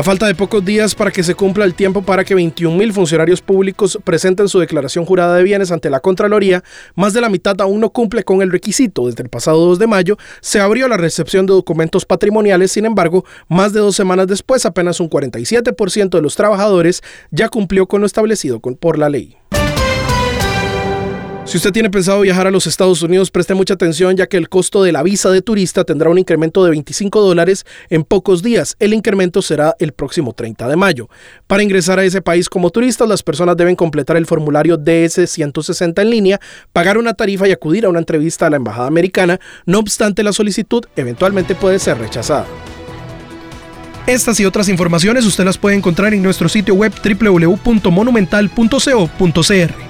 A falta de pocos días para que se cumpla el tiempo para que 21 mil funcionarios públicos presenten su declaración jurada de bienes ante la Contraloría, más de la mitad aún no cumple con el requisito. Desde el pasado 2 de mayo se abrió la recepción de documentos patrimoniales, sin embargo, más de dos semanas después, apenas un 47% de los trabajadores ya cumplió con lo establecido por la ley. Si usted tiene pensado viajar a los Estados Unidos, preste mucha atención ya que el costo de la visa de turista tendrá un incremento de 25 dólares en pocos días. El incremento será el próximo 30 de mayo. Para ingresar a ese país como turistas, las personas deben completar el formulario DS-160 en línea, pagar una tarifa y acudir a una entrevista a la Embajada Americana. No obstante, la solicitud eventualmente puede ser rechazada. Estas y otras informaciones usted las puede encontrar en nuestro sitio web www.monumental.co.cr.